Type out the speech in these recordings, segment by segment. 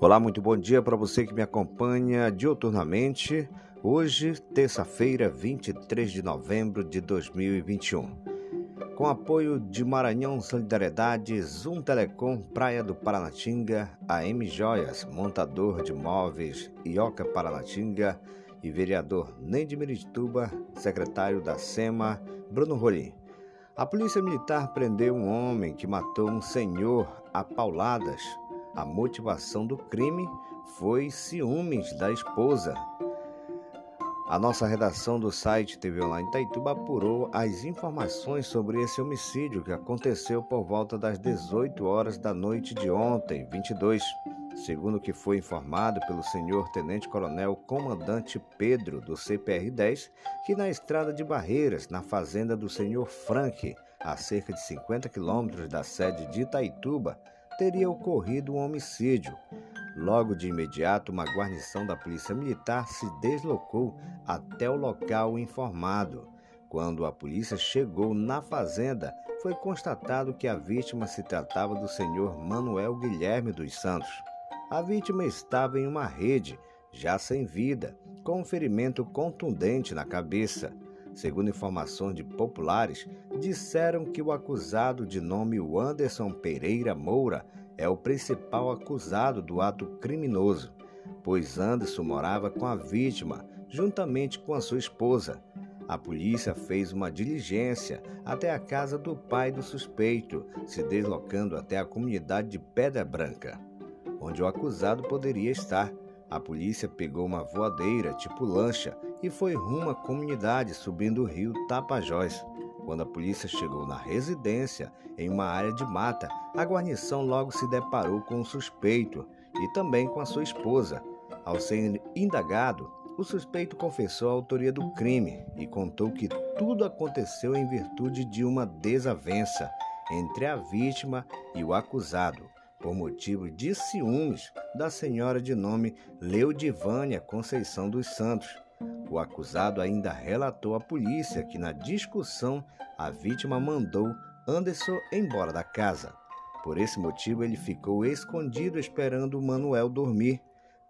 Olá, muito bom dia para você que me acompanha diuturnamente. Hoje, terça-feira, 23 de novembro de 2021. Com apoio de Maranhão Solidariedade, Zoom Telecom, Praia do Paranatinga, AM Joias, montador de móveis, Ioca Paranatinga e vereador Neide Mirituba, secretário da SEMA, Bruno Rolim. A polícia militar prendeu um homem que matou um senhor a pauladas a motivação do crime foi ciúmes da esposa. A nossa redação do site TV Online Itaituba apurou as informações sobre esse homicídio que aconteceu por volta das 18 horas da noite de ontem, 22. Segundo o que foi informado pelo senhor Tenente Coronel Comandante Pedro do CPR-10, que na estrada de Barreiras, na fazenda do senhor Frank, a cerca de 50 quilômetros da sede de Itaituba, teria ocorrido um homicídio. Logo de imediato, uma guarnição da Polícia Militar se deslocou até o local informado. Quando a polícia chegou na fazenda, foi constatado que a vítima se tratava do senhor Manuel Guilherme dos Santos. A vítima estava em uma rede, já sem vida, com um ferimento contundente na cabeça. Segundo informações de populares, disseram que o acusado de nome Anderson Pereira Moura é o principal acusado do ato criminoso, pois Anderson morava com a vítima, juntamente com a sua esposa. A polícia fez uma diligência até a casa do pai do suspeito, se deslocando até a comunidade de Pedra Branca, onde o acusado poderia estar. A polícia pegou uma voadeira tipo lancha e foi rumo à comunidade subindo o rio Tapajós. Quando a polícia chegou na residência, em uma área de mata, a guarnição logo se deparou com o suspeito e também com a sua esposa. Ao ser indagado, o suspeito confessou a autoria do crime e contou que tudo aconteceu em virtude de uma desavença entre a vítima e o acusado por motivo de ciúmes da senhora de nome Leudivânia Conceição dos Santos. O acusado ainda relatou à polícia que na discussão a vítima mandou Anderson embora da casa. Por esse motivo, ele ficou escondido esperando Manuel dormir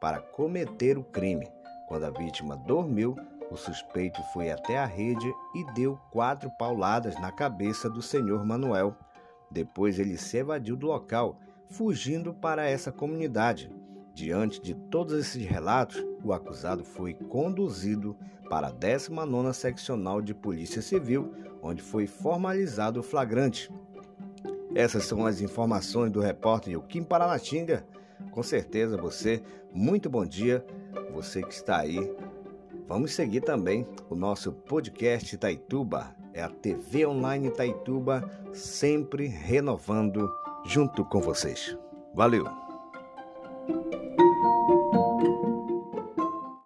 para cometer o crime. Quando a vítima dormiu, o suspeito foi até a rede e deu quatro pauladas na cabeça do senhor Manuel. Depois ele se evadiu do local fugindo para essa comunidade. Diante de todos esses relatos, o acusado foi conduzido para a 19ª Seccional de Polícia Civil, onde foi formalizado o flagrante. Essas são as informações do repórter Yukim Paranatinga. Com certeza você, muito bom dia, você que está aí. Vamos seguir também o nosso podcast Itaituba, é a TV Online Itaituba, sempre renovando junto com vocês. Valeu!